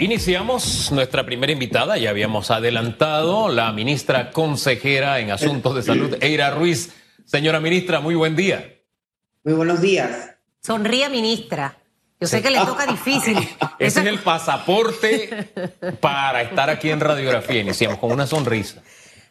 Iniciamos nuestra primera invitada, ya habíamos adelantado, la ministra consejera en Asuntos de Salud, Eira Ruiz. Señora ministra, muy buen día. Muy buenos días. Sonría, ministra. Yo sé que le toca difícil. Ese es el pasaporte para estar aquí en radiografía. Iniciamos con una sonrisa.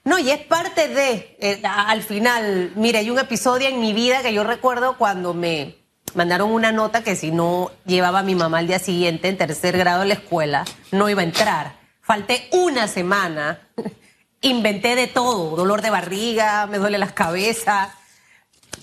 No, y es parte de, eh, al final, mire, hay un episodio en mi vida que yo recuerdo cuando me mandaron una nota que si no llevaba a mi mamá al día siguiente en tercer grado de la escuela, no iba a entrar. Falté una semana, inventé de todo, dolor de barriga, me duele las cabezas,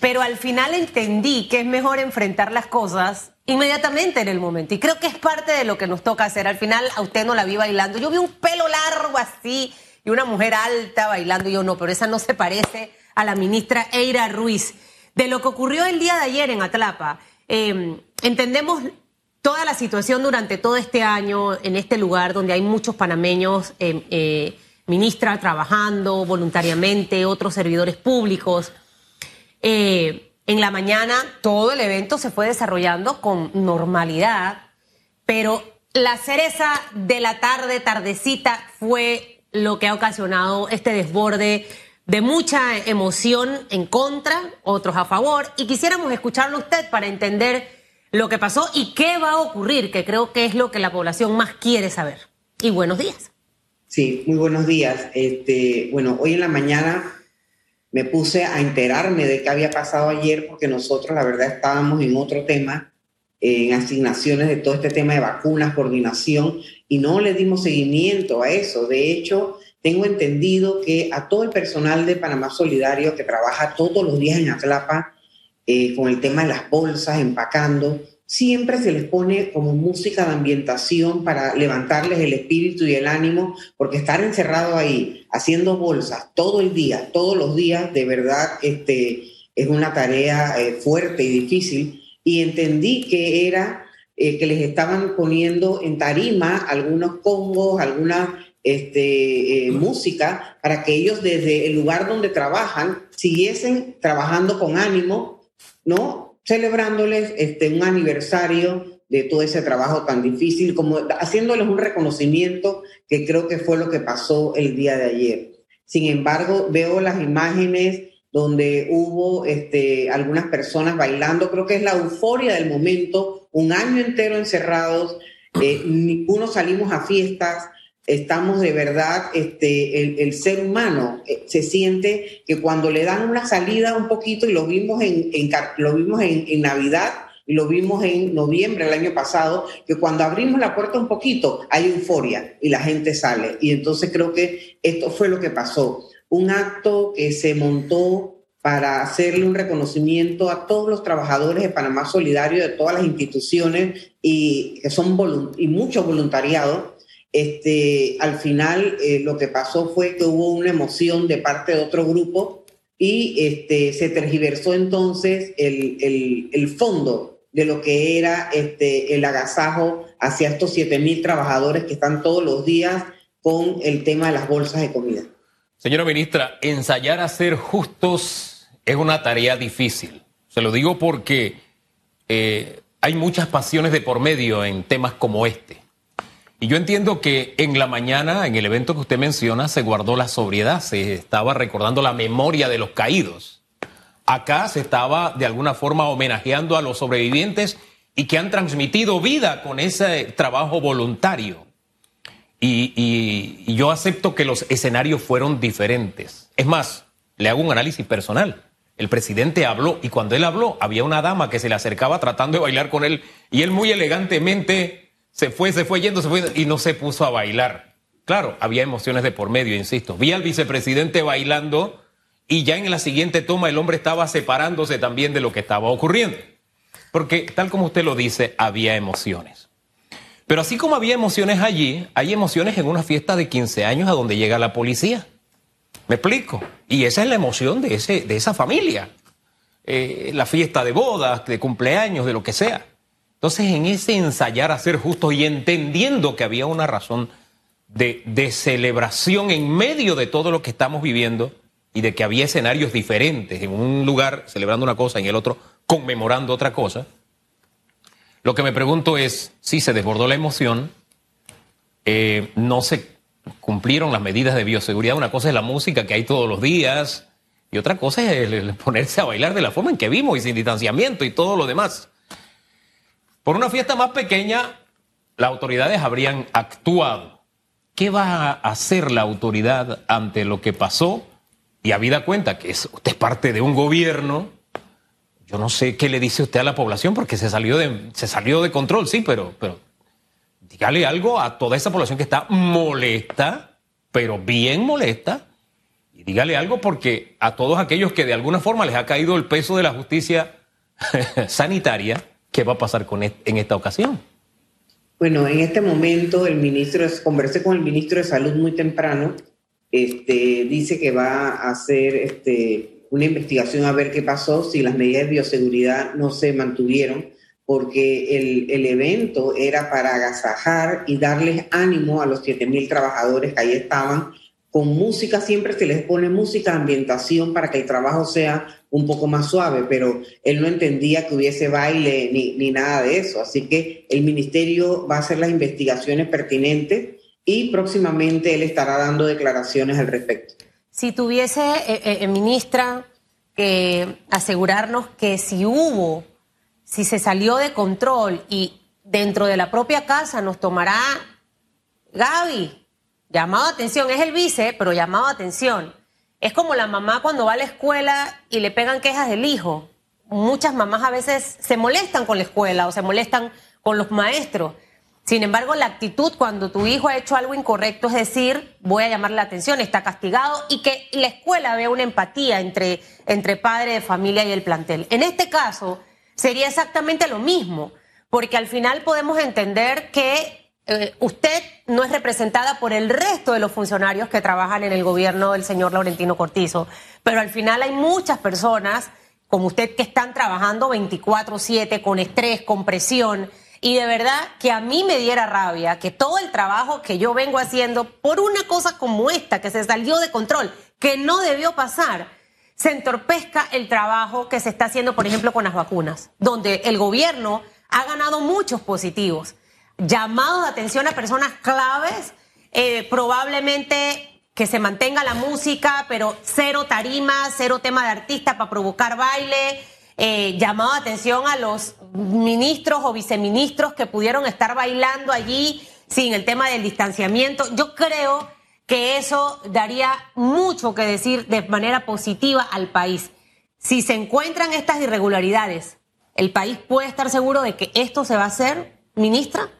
pero al final entendí que es mejor enfrentar las cosas inmediatamente en el momento. Y creo que es parte de lo que nos toca hacer. Al final a usted no la vi bailando. Yo vi un pelo largo así y una mujer alta bailando. Y yo no, pero esa no se parece a la ministra Eira Ruiz. De lo que ocurrió el día de ayer en Atlapa, em, entendemos toda la situación durante todo este año en este lugar donde hay muchos panameños, em, eh, ministra trabajando voluntariamente, otros servidores públicos. Eh, en la mañana todo el evento se fue desarrollando con normalidad, pero la cereza de la tarde, tardecita, fue lo que ha ocasionado este desborde de mucha emoción en contra, otros a favor, y quisiéramos escucharlo usted para entender lo que pasó y qué va a ocurrir, que creo que es lo que la población más quiere saber. Y buenos días. Sí, muy buenos días. Este, bueno, hoy en la mañana me puse a enterarme de qué había pasado ayer porque nosotros la verdad estábamos en otro tema, en asignaciones de todo este tema de vacunas, coordinación, y no le dimos seguimiento a eso. De hecho, tengo entendido que a todo el personal de Panamá Solidario que trabaja todos los días en Atlapa eh, con el tema de las bolsas, empacando, siempre se les pone como música de ambientación para levantarles el espíritu y el ánimo, porque estar encerrado ahí haciendo bolsas todo el día, todos los días, de verdad este, es una tarea eh, fuerte y difícil. Y entendí que era eh, que les estaban poniendo en tarima algunos congos, alguna este, eh, música, para que ellos desde el lugar donde trabajan siguiesen trabajando con ánimo, ¿no? celebrándoles este, un aniversario de todo ese trabajo tan difícil, como haciéndoles un reconocimiento que creo que fue lo que pasó el día de ayer. Sin embargo, veo las imágenes donde hubo este, algunas personas bailando, creo que es la euforia del momento, un año entero encerrados, eh, ninguno salimos a fiestas, estamos de verdad, este, el, ser humano eh, se siente que cuando le dan una salida un poquito, y lo vimos en, lo vimos en, Navidad, y lo vimos en noviembre del año pasado, que cuando abrimos la puerta un poquito hay euforia y la gente sale. Y entonces creo que esto fue lo que pasó. Un acto que se montó para hacerle un reconocimiento a todos los trabajadores de Panamá Solidario, de todas las instituciones y que son y mucho voluntariado este, al final eh, lo que pasó fue que hubo una emoción de parte de otro grupo y este, se tergiversó entonces el, fondo de lo que era este, el agasajo hacia estos 7.000 trabajadores que están todos los días con el tema de las bolsas de comida. Señora ministra, ensayar a ser justos es una tarea difícil. Se lo digo porque eh, hay muchas pasiones de por medio en temas como este. Y yo entiendo que en la mañana, en el evento que usted menciona, se guardó la sobriedad, se estaba recordando la memoria de los caídos. Acá se estaba de alguna forma homenajeando a los sobrevivientes y que han transmitido vida con ese trabajo voluntario. Y, yo acepto que los escenarios fueron diferentes. Es más, le hago un análisis personal. El presidente habló y cuando él habló había una dama que se le acercaba tratando de bailar con él y él muy elegantemente se fue, se fue yendo, se fue y no se puso a bailar. Claro, había emociones de por medio, insisto. Vi al vicepresidente bailando y ya en la siguiente toma el hombre estaba separándose también de lo que estaba ocurriendo. Porque tal como usted lo dice, había emociones. Pero así como había emociones allí, hay emociones en una fiesta de 15 años a donde llega la policía. ¿Me explico? Y esa es la emoción de, ese, de esa familia. Eh, la fiesta de bodas, de cumpleaños, de lo que sea. Entonces, en ese ensayar a ser justos y entendiendo que había una razón de, celebración en medio de todo lo que estamos viviendo y de que había escenarios diferentes, en un lugar celebrando una cosa, en el otro conmemorando otra cosa, lo que me pregunto es si se desbordó la emoción eh, no se cumplieron las medidas de bioseguridad. Una cosa es la música que hay todos los días y otra cosa es el ponerse a bailar de la forma en que vimos y sin distanciamiento y todo lo demás. Por una fiesta más pequeña, las autoridades habrían actuado. ¿Qué va a hacer la autoridad ante lo que pasó? Y habida cuenta que usted es parte de un gobierno, yo no sé qué le dice usted a la población porque se salió de, se salió de control, sí, pero, pero dígale algo a toda esa población que está molesta, pero bien molesta, y dígale algo porque a todos aquellos que de alguna forma les ha caído el peso de la justicia sanitaria, ¿qué va a pasar con en esta ocasión? Bueno, en este momento el ministro, conversé con el ministro de Salud muy temprano, este, dice que va a hacer este, una investigación a ver qué pasó, si las medidas de bioseguridad no se mantuvieron, porque el, el evento era para agasajar y darles ánimo a los 7.000 trabajadores que ahí estaban. Con música siempre se les pone música, ambientación para que el trabajo sea un poco más suave, pero él no entendía que hubiese baile ni, ni nada de eso. Así que el ministerio va a hacer las investigaciones pertinentes y próximamente él estará dando declaraciones al respecto. Si tuviese, eh, eh, eh, ministra, que asegurarnos que si hubo, si se salió de control y dentro de la propia casa nos tomará Gaby, llamado atención, es el vice, pero llamado atención. Es como la mamá cuando va a la escuela y le pegan quejas del hijo. Muchas mamás a veces se molestan con la escuela o se molestan con los maestros. Sin embargo, la actitud cuando tu hijo ha hecho algo incorrecto es decir, voy a llamar la atención, está castigado y que la escuela vea una empatía entre, entre padre de familia y el plantel. En este caso, sería exactamente lo mismo, porque al final podemos entender que eh, usted no es representada por el resto de los funcionarios que trabajan en el gobierno del señor Laurentino Cortizo, pero al final hay muchas personas como usted que están trabajando 24/7 con estrés, con presión y de verdad que a mí me diera rabia que todo el trabajo que yo vengo haciendo por una cosa como esta, que se salió de control, que no debió pasar, se entorpezca el trabajo que se está haciendo, por ejemplo, con las vacunas, donde el gobierno ha ganado muchos positivos, llamados de atención a personas claves, eh, probablemente que se mantenga la música, pero cero tarima, cero tema de artista para provocar baile eh, llamado atención a los ministros o viceministros que pudieron estar bailando allí sin el tema del distanciamiento. Yo creo que eso daría mucho que decir de manera positiva al país. Si se encuentran estas irregularidades, ¿el país puede estar seguro de que esto se va a hacer, ministra?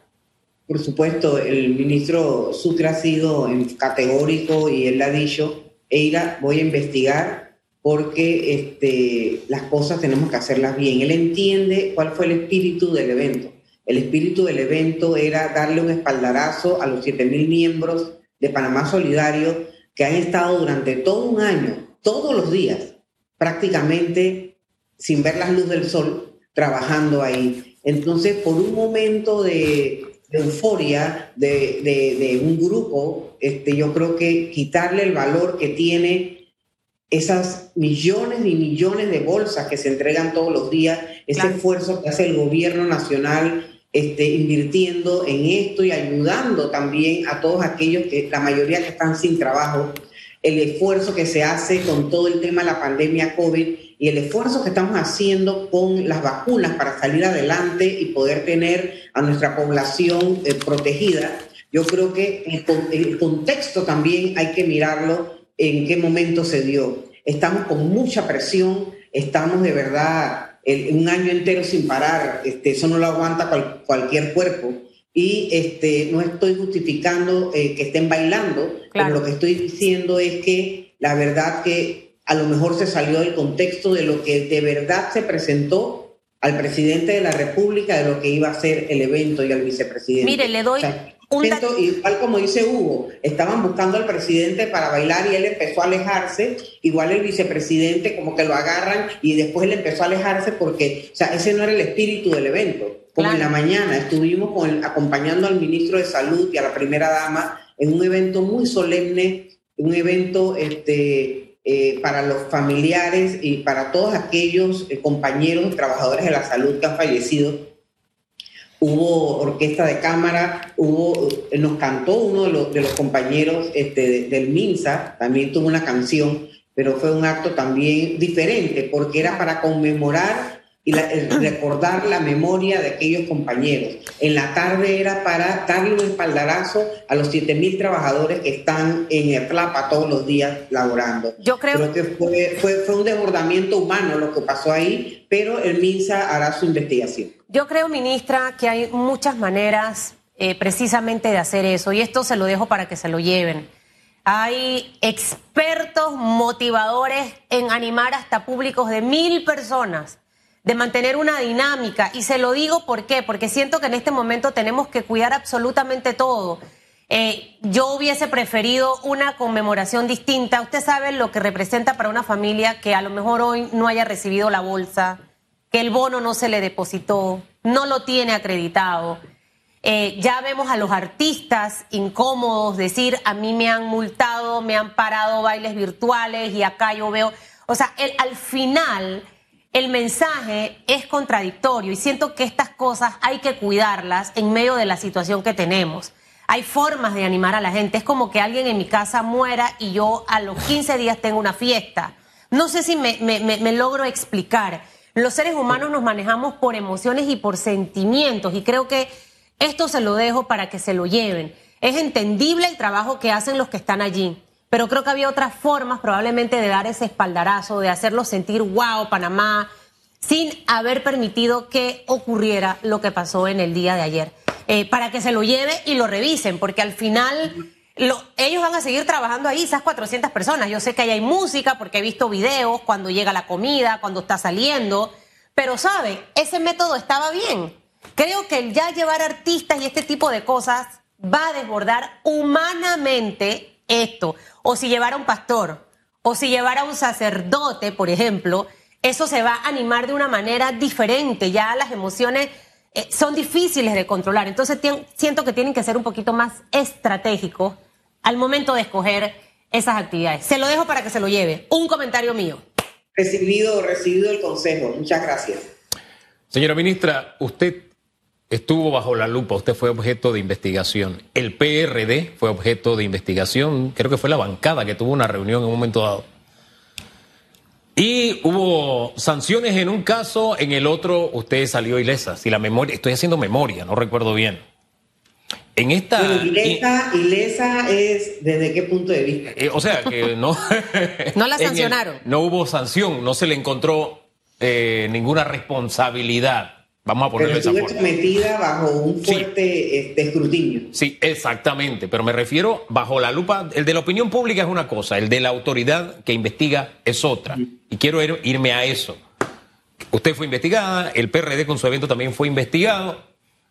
Por supuesto, el ministro Sucre ha sido categórico y él ha dicho, Eira, voy a investigar porque este, las cosas tenemos que hacerlas bien. Él entiende cuál fue el espíritu del evento. El espíritu del evento era darle un espaldarazo a los 7.000 miembros de Panamá Solidario que han estado durante todo un año, todos los días, prácticamente sin ver la luz del sol, trabajando ahí. Entonces, por un momento de, euforia de, de, un grupo, este, yo creo que quitarle el valor que tiene esas millones y millones de bolsas que se entregan todos los días, ese esfuerzo que hace el gobierno nacional este, invirtiendo en esto y ayudando también a todos aquellos que, la mayoría que están sin trabajo, el esfuerzo que se hace con todo el tema de la pandemia COVID y el esfuerzo que estamos haciendo con las vacunas para salir adelante y poder tener a nuestra población eh, protegida. Yo creo que el contexto también hay que mirarlo en qué momento se dio. Estamos con mucha presión, estamos de verdad un año entero sin parar, este, eso no lo aguanta cualquier cuerpo. Y este, no estoy justificando eh, que estén bailando, pero lo que estoy diciendo es que la verdad que a lo mejor se salió del contexto de lo que de verdad se presentó al presidente de la República de lo que iba a ser el evento y al vicepresidente. Mire, le doy, igual como dice Hugo, estaban buscando al presidente para bailar y él empezó a alejarse, igual el vicepresidente como que lo agarran y después él empezó a alejarse porque, o sea, ese no era el espíritu del evento. Como en la mañana estuvimos con acompañando al ministro de Salud y a la primera dama en un evento muy solemne, un evento este, eh, para los familiares y para todos aquellos eh, compañeros y trabajadores de la salud que han fallecido hubo orquesta de cámara, hubo, nos cantó uno de los, de los compañeros este, del MINSA, también tuvo una canción, pero fue un acto también diferente porque era para conmemorar y recordar la memoria de aquellos compañeros. En la tarde era para darle un espaldarazo a los 7.000 trabajadores que están en el plapa todos los días laborando. Yo creo, que fue, fue, fue un desbordamiento humano lo que pasó ahí, pero el MINSA hará su investigación. Yo creo, ministra, que hay muchas maneras eh, precisamente de hacer eso, y esto se lo dejo para que se lo lleven. Hay expertos motivadores en animar hasta públicos de mil personas de mantener una dinámica. Y se lo digo por qué, porque siento que en este momento tenemos que cuidar absolutamente todo. Eh, yo hubiese preferido una conmemoración distinta. Usted sabe lo que representa para una familia que a lo mejor hoy no haya recibido la bolsa, que el bono no se le depositó, no lo tiene acreditado. Eh, ya vemos a los artistas incómodos decir, a mí me han multado, me han parado bailes virtuales y acá yo veo, o sea, el, al final el mensaje es contradictorio y siento que estas cosas hay que cuidarlas en medio de la situación que tenemos. Hay formas de animar a la gente. Es como que alguien en mi casa muera y yo a los 15 días tengo una fiesta. No sé si me, logro explicar. Los seres humanos nos manejamos por emociones y por sentimientos y creo que esto se lo dejo para que se lo lleven. Es entendible el trabajo que hacen los que están allí pero creo que había otras formas probablemente de dar ese espaldarazo, de hacerlo sentir, wow, Panamá, sin haber permitido que ocurriera lo que pasó en el día de ayer. Eh, para que se lo lleve y lo revisen, porque al final ellos van a seguir trabajando ahí, esas 400 personas. Yo sé que ahí hay música, porque he visto videos cuando llega la comida, cuando está saliendo, pero sabe, ese método estaba bien. Creo que el ya llevar artistas y este tipo de cosas va a desbordar humanamente esto o si llevara un pastor, o si llevara un sacerdote, por ejemplo, eso se va a animar de una manera diferente. Ya las emociones eh, son difíciles de controlar. Entonces siento que tienen que ser un poquito más estratégicos al momento de escoger esas actividades. Se lo dejo para que se lo lleve. Un comentario mío. Recibido, recibido el consejo. Muchas gracias. Señora ministra, usted estuvo bajo la lupa, usted fue objeto de investigación. El PRD fue objeto de investigación, creo que fue la bancada que tuvo una reunión en un momento dado. Y hubo sanciones en un caso, en el otro usted salió ilesa. Si la memoria, estoy haciendo memoria, no recuerdo bien. En esta. ilesa, ilesa es desde qué punto de vista. Eh, o sea que no. no la sancionaron. no hubo sanción, no se le encontró eh, ninguna responsabilidad. Vamos a ponerlo esa forma. metida bajo un fuerte este, escrutinio. Sí, exactamente, pero me refiero bajo la lupa, el de la opinión pública es una cosa, el de la autoridad que investiga es otra. Y quiero irme a eso. Usted fue investigada, el PRD con su evento también fue investigado.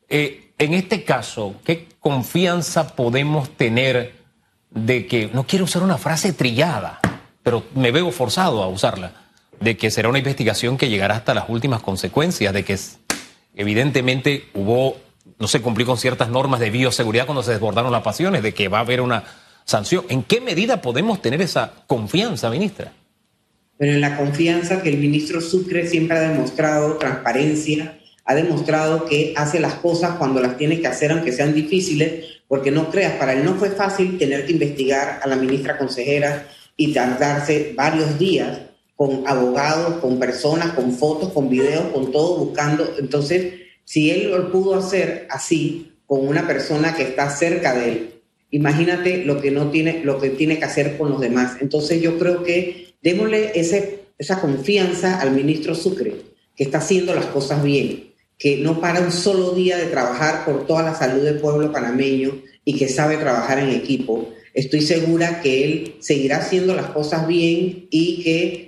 Eh, en este caso, ¿qué confianza podemos tener de que, no quiero usar una frase trillada, pero me veo forzado a usarla, de que será una investigación que llegará hasta las últimas consecuencias, de que evidentemente hubo, no se cumplió con ciertas normas de bioseguridad cuando se desbordaron las pasiones, de que va a haber una sanción. ¿En qué medida podemos tener esa confianza, ministra? Pero en la confianza que el ministro Sucre siempre ha demostrado transparencia, ha demostrado que hace las cosas cuando las tiene que hacer, aunque sean difíciles, porque no creas, para él no fue fácil tener que investigar a la ministra consejera y tardarse varios días con abogados, con personas, con fotos, con videos, con todo buscando. Entonces, si él lo pudo hacer así con una persona que está cerca de él, imagínate lo que no tiene, lo que tiene que hacer con los demás. Entonces, yo creo que démosle ese, esa confianza al ministro Sucre, que está haciendo las cosas bien, que no para un solo día de trabajar por toda la salud del pueblo panameño y que sabe trabajar en equipo. Estoy segura que él seguirá haciendo las cosas bien y que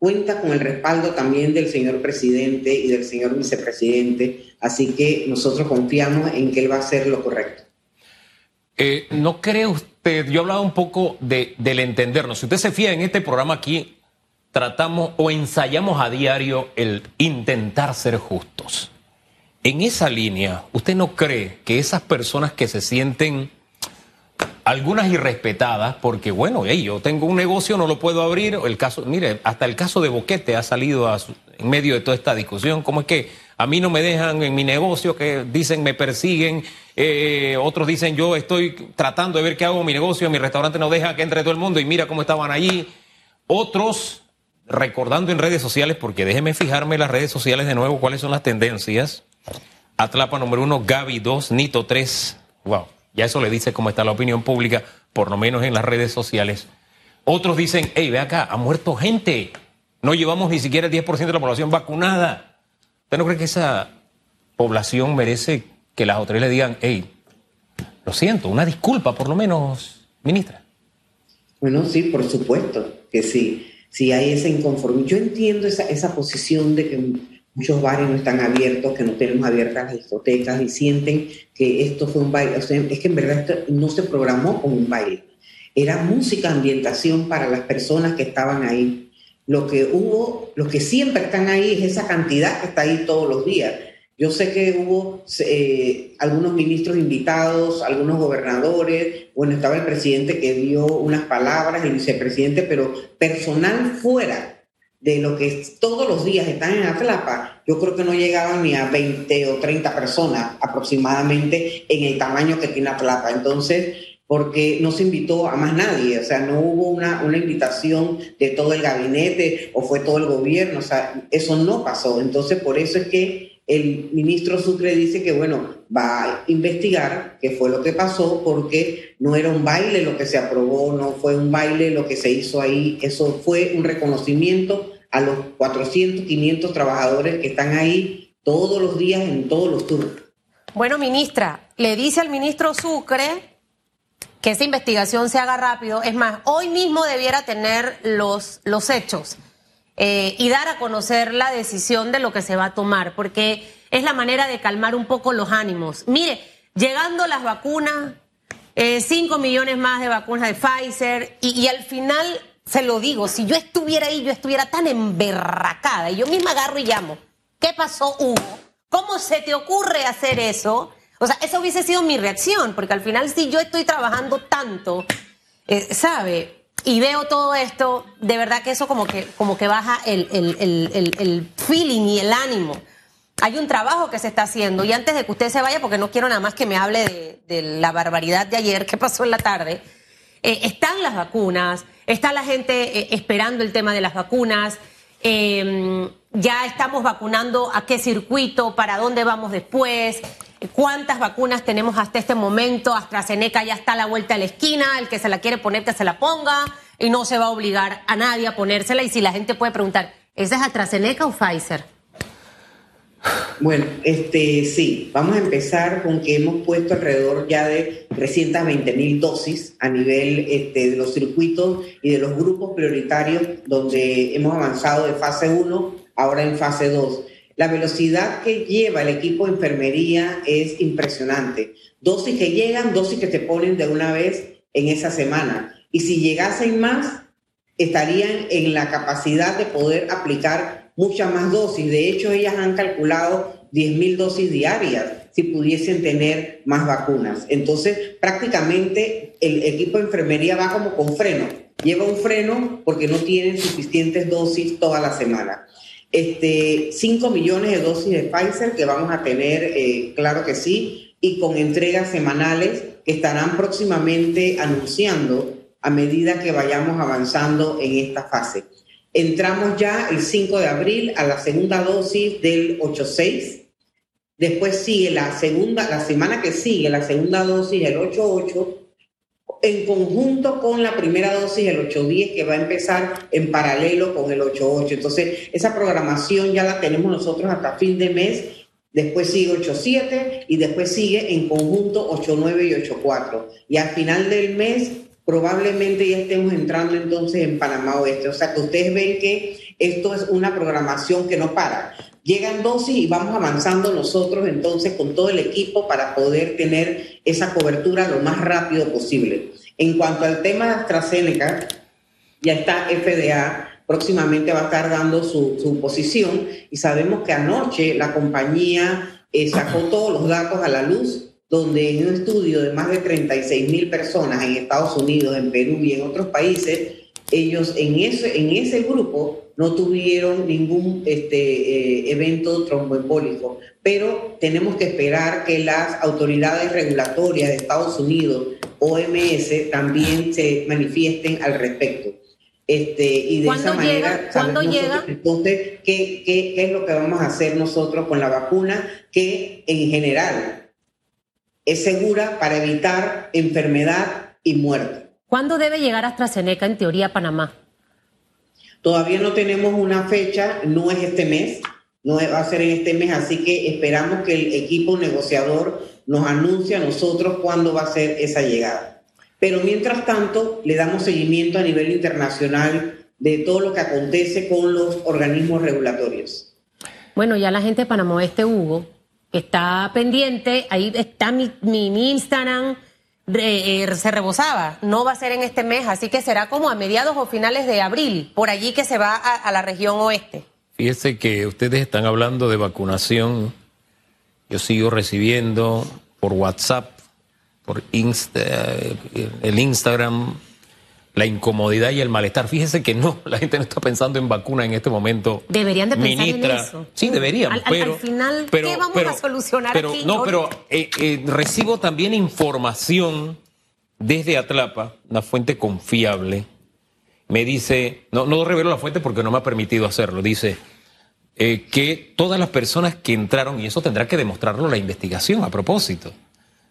cuenta con el respaldo también del señor presidente y del señor vicepresidente, así que nosotros confiamos en que él va a hacer lo correcto. Eh, ¿No cree usted, yo hablaba un poco de, del entendernos, si usted se fía en este programa aquí, tratamos o ensayamos a diario el intentar ser justos. En esa línea, ¿usted no cree que esas personas que se sienten algunas irrespetadas, porque bueno, yo tengo un negocio, no lo puedo abrir. El caso, mire, hasta el caso de Boquete ha salido en medio de toda esta discusión. ¿Cómo es que a mí no me dejan en mi negocio, que dicen me persiguen, eh, otros dicen yo estoy tratando de ver qué hago mi negocio, mi restaurante no deja que entre todo el mundo y mira cómo estaban allí. Otros recordando en redes sociales, porque déjeme fijarme en las redes sociales de nuevo cuáles son las tendencias. Atlapa número uno, Gaby dos, Nito tres. Wow, ya eso le dice cómo está la opinión pública, por lo menos en las redes sociales. Otros dicen, hey, ve acá, ha muerto gente. No llevamos ni siquiera el 10% de la población vacunada. ¿Usted no cree que esa población merece que las autoridades le digan, hey, lo siento, una disculpa por lo menos, ministra? Bueno, sí, por supuesto que sí. Si hay esa inconformidad. Yo entiendo esa, esa posición de que muchos bares no están abiertos, que no tenemos abiertas las discotecas y sienten que esto fue un baile. Es que en verdad esto no se programó como un baile. Era música, ambientación para las personas que estaban ahí. Lo que hubo, los que siempre están ahí es esa cantidad que está ahí todos los días. Yo sé que hubo eh, algunos ministros invitados, algunos gobernadores, bueno, estaba el presidente que dio unas palabras, el vicepresidente, pero personal fuera de lo que todos los días están en Atlapa, yo creo que no llegaban ni a 20 o 30 personas aproximadamente en el tamaño que tiene Atlapa. Entonces, porque no se invitó a más nadie, o sea, no hubo una, una invitación de todo el gabinete o fue todo el gobierno, o sea, eso no pasó. Entonces, por eso es que el ministro Sucre dice que, bueno, va a investigar qué fue lo que pasó, porque no era un baile lo que se aprobó, no fue un baile lo que se hizo ahí, eso fue un reconocimiento a los 400, 500 trabajadores que están ahí todos los días en todos los turnos. Bueno, ministra, le dice al ministro Sucre que esa investigación se haga rápido. Es más, hoy mismo debiera tener los, los hechos eh, y dar a conocer la decisión de lo que se va a tomar, porque es la manera de calmar un poco los ánimos. Mire, llegando las vacunas, 5 eh, millones más de vacunas de Pfizer, y, al final se lo digo, si yo estuviera ahí, yo estuviera tan emberracada y yo misma agarro y llamo. ¿Qué pasó, Hugo? ¿Cómo se te ocurre hacer eso? O sea, esa hubiese sido mi reacción, porque al final si yo estoy trabajando tanto, eh, ¿sabe? Y veo todo esto, de verdad que eso como que, como que baja el, el feeling y el ánimo. Hay un trabajo que se está haciendo y antes de que usted se vaya, porque no quiero nada más que me hable de, la barbaridad de ayer que pasó en la tarde, eh, están las vacunas, está la gente eh, esperando el tema de las vacunas, em, ya estamos vacunando a qué circuito, para dónde vamos después, cuántas vacunas tenemos hasta este momento, AstraZeneca ya está a la vuelta de la esquina, el que se la quiere poner que se la ponga y no se va a obligar a nadie a ponérsela y si la gente puede preguntar, ¿esa es AstraZeneca o Pfizer? Bueno, este sí, vamos a empezar con que hemos puesto alrededor ya de 320 mil dosis a nivel este, de los circuitos y de los grupos prioritarios donde hemos avanzado de fase 1 ahora en fase 2. La velocidad que lleva el equipo de enfermería es impresionante. Dosis que llegan, dosis que se ponen de una vez en esa semana. Y si llegasen más, estarían en la capacidad de poder aplicar muchas más dosis. De hecho, ellas han calculado 10.000 dosis diarias si pudiesen tener más vacunas. Entonces, prácticamente el equipo de enfermería va como con freno. Lleva un freno porque no tienen suficientes dosis toda la semana. Este, 5 millones de dosis de Pfizer que vamos a tener, eh, claro que sí, y con entregas semanales que estarán próximamente anunciando a medida que vayamos avanzando en esta fase. Entramos ya el 5 de abril a la segunda dosis del 8-6. Después sigue la segunda, la semana que sigue, la segunda dosis del 8-8, en conjunto con la primera dosis del 8-10, que va a empezar en paralelo con el 8-8. Entonces, esa programación ya la tenemos nosotros hasta fin de mes. Después sigue 8-7 y después sigue en conjunto 8-9 y 8-4. Y al final del mes probablemente ya estemos entrando entonces en Panamá Oeste. O sea que ustedes ven que esto es una programación que no para. Llegan dosis y vamos avanzando nosotros entonces con todo el equipo para poder tener esa cobertura lo más rápido posible. En cuanto al tema de AstraZeneca, ya está FDA, próximamente va a estar dando su, su posición y sabemos que anoche la compañía eh, sacó todos los datos a la luz donde en un estudio de más de 36 mil personas en Estados Unidos, en Perú y en otros países, ellos en ese, en ese grupo no tuvieron ningún este, eh, evento tromboembólico, pero tenemos que esperar que las autoridades regulatorias de Estados Unidos, OMS, también se manifiesten al respecto. Este, y de esa manera, ¿cuándo llega? entonces ¿qué, qué, qué es lo que vamos a hacer nosotros con la vacuna, que en general es segura para evitar enfermedad y muerte. ¿Cuándo debe llegar AstraZeneca en teoría a Panamá? Todavía no tenemos una fecha, no es este mes, no va a ser en este mes, así que esperamos que el equipo negociador nos anuncie a nosotros cuándo va a ser esa llegada. Pero mientras tanto, le damos seguimiento a nivel internacional de todo lo que acontece con los organismos regulatorios. Bueno, ya la gente de Panamá Oeste, Hugo, está pendiente, ahí está mi, mi, Instagram, eh, se rebosaba, no va a ser en este mes, así que será como a mediados o finales de abril, por allí que se va a, la región oeste. Fíjese que ustedes están hablando de vacunación, yo sigo recibiendo por WhatsApp, por Insta, eh, el Instagram, la incomodidad y el malestar. Fíjese que no, la gente no está pensando en vacuna en este momento. Deberían de pensar en eso. Sí, deberían. pero, al final, ¿qué vamos a solucionar pero, aquí? No, pero eh, eh, recibo también información desde Atlapa, una fuente confiable. Me dice, no, no revelo la fuente porque no me ha permitido hacerlo, dice eh, que todas las personas que entraron, y eso tendrá que demostrarlo la investigación a propósito,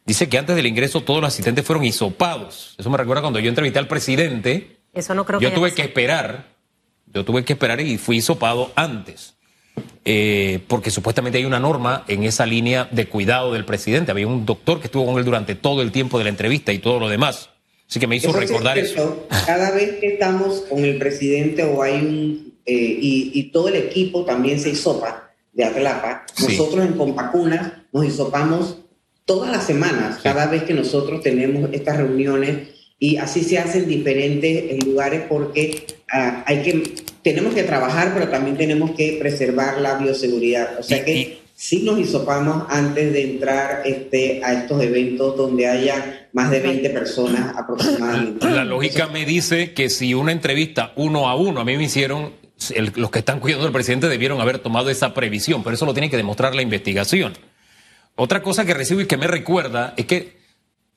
Dice que antes del ingreso todos los asistentes fueron hisopados. Eso me recuerda cuando yo entrevisté al presidente. Eso no creo yo tuve que esperar. Yo tuve que esperar y fui hisopado antes. Eh, porque supuestamente hay una norma en esa línea de cuidado del presidente. Había un doctor que estuvo con él durante todo el tiempo de la entrevista y todo lo demás. Así que me hizo recordar eso. Cada vez que estamos con el presidente o hay un... Eh, y, todo el equipo también se hisopa de Atlapa. Nosotros en Compacunas nos hisopamos todas las semanas, cada vez que nosotros tenemos estas reuniones y así se hacen diferentes lugares porque ah, hay que, tenemos que trabajar, pero también tenemos que preservar la bioseguridad. O sea que sí nos hisopamos antes de entrar este, a estos eventos donde haya más de 20 personas aproximadamente. La lógica me dice que si una entrevista uno a uno, a mí me hicieron, los que están cuidando del presidente debieron haber tomado esa previsión, pero eso lo tiene que demostrar la investigación. Otra cosa que recibo y que me recuerda es que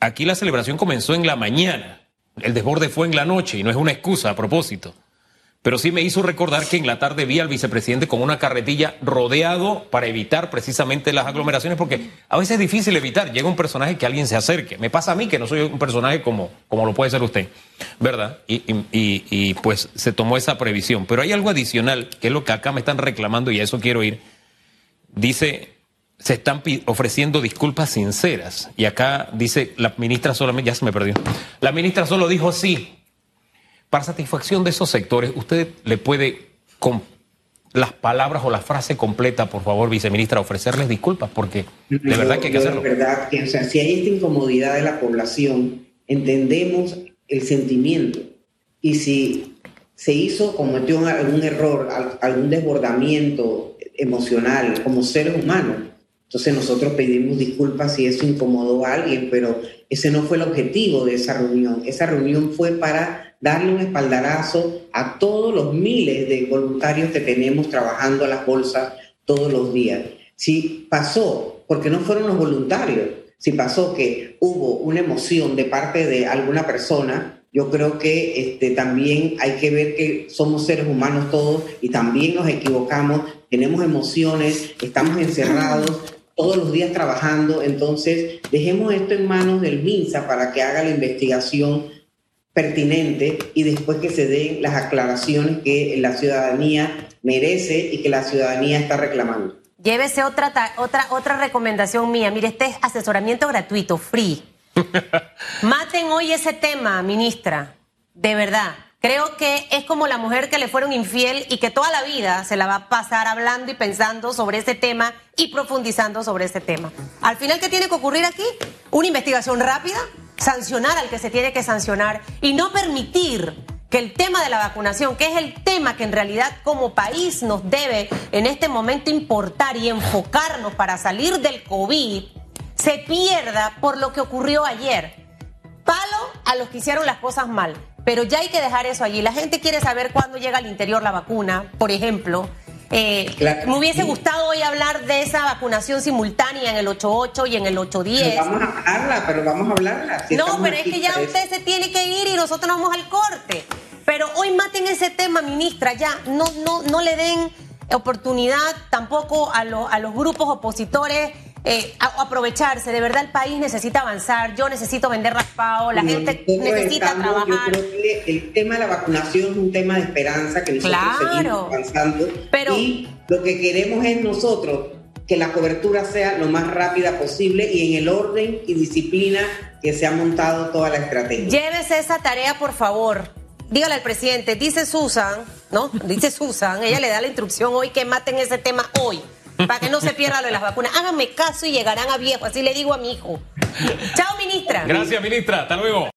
aquí la celebración comenzó en la mañana, el desborde fue en la noche y no es una excusa a propósito. Pero sí me hizo recordar que en la tarde vi al vicepresidente con una carretilla rodeado para evitar precisamente las aglomeraciones, porque a veces es difícil evitar. Llega un personaje que alguien se acerque. Me pasa a mí que no soy un personaje como, como lo puede ser usted, ¿verdad? Y, y, y pues se tomó esa previsión. Pero hay algo adicional, que es lo que acá me están reclamando y a eso quiero ir. Dice se están ofreciendo disculpas sinceras. Y acá dice la ministra solamente, ya se me perdió. La ministra solo dijo sí. Para satisfacción de esos sectores, usted le puede, con las palabras o la frase completa, por favor, viceministra, ofrecerles disculpas, porque de verdad que hay que hacerlo. De verdad que, o sea, si hay esta incomodidad de la población, entendemos el sentimiento. Y si se hizo, cometió algún error, algún desbordamiento emocional como seres humanos, entonces nosotros pedimos disculpas si eso incomodó a alguien, pero ese no fue el objetivo de esa reunión. Esa reunión fue para darle un espaldarazo a todos los miles de voluntarios que tenemos trabajando a las bolsas todos los días. Si pasó, porque no fueron los voluntarios, si pasó que hubo una emoción de parte de alguna persona, yo creo que este, también hay que ver que somos seres humanos todos y también nos equivocamos, tenemos emociones, estamos encerrados, todos los días trabajando. Entonces, dejemos esto en manos del MINSA para que haga la investigación pertinente y después que se den las aclaraciones que la ciudadanía merece y que la ciudadanía está reclamando. Llévese otra, otra, otra recomendación mía. Mire, este es asesoramiento gratuito, free. Maten hoy ese tema, ministra. De verdad. Creo que es como la mujer que le fueron infiel y que toda la vida se la va a pasar hablando y pensando sobre ese tema y profundizando sobre ese tema. Al final, ¿qué tiene que ocurrir aquí? Una investigación rápida, sancionar al que se tiene que sancionar y no permitir que el tema de la vacunación, que es el tema que en realidad como país nos debe en este momento importar y enfocarnos para salir del COVID, se pierda por lo que ocurrió ayer. Palo a los que hicieron las cosas mal pero ya hay que dejar eso allí. La gente quiere saber cuándo llega al interior la vacuna, por ejemplo. Eh, me hubiese gustado hoy hablar de esa vacunación simultánea en el 88 y en el 810. vamos a hablarla, pero vamos a hablarla. no, pero es que ya usted se tiene que ir y nosotros nos vamos al corte. Pero hoy maten ese tema, ministra, ya. No, no, no le den oportunidad tampoco a, a los grupos opositores eh, aprovecharse. De verdad, el país necesita avanzar. Yo necesito vender raspado. La gente necesita trabajar. Yo creo que el tema de la vacunación es un tema de esperanza que nosotros seguimos avanzando. Pero, y lo que queremos es nosotros que la cobertura sea lo más rápida posible y en el orden y disciplina que se ha montado toda la estrategia. Llévese esa tarea, por favor. Dígale al presidente, dice Susan, ¿no? Dice Susan, ella le da la instrucción hoy que maten ese tema hoy para que no se pierda lo de las vacunas. Háganme caso y llegarán a viejo, así le digo a mi hijo. Chao, ministra. Gracias, ministra. Hasta luego.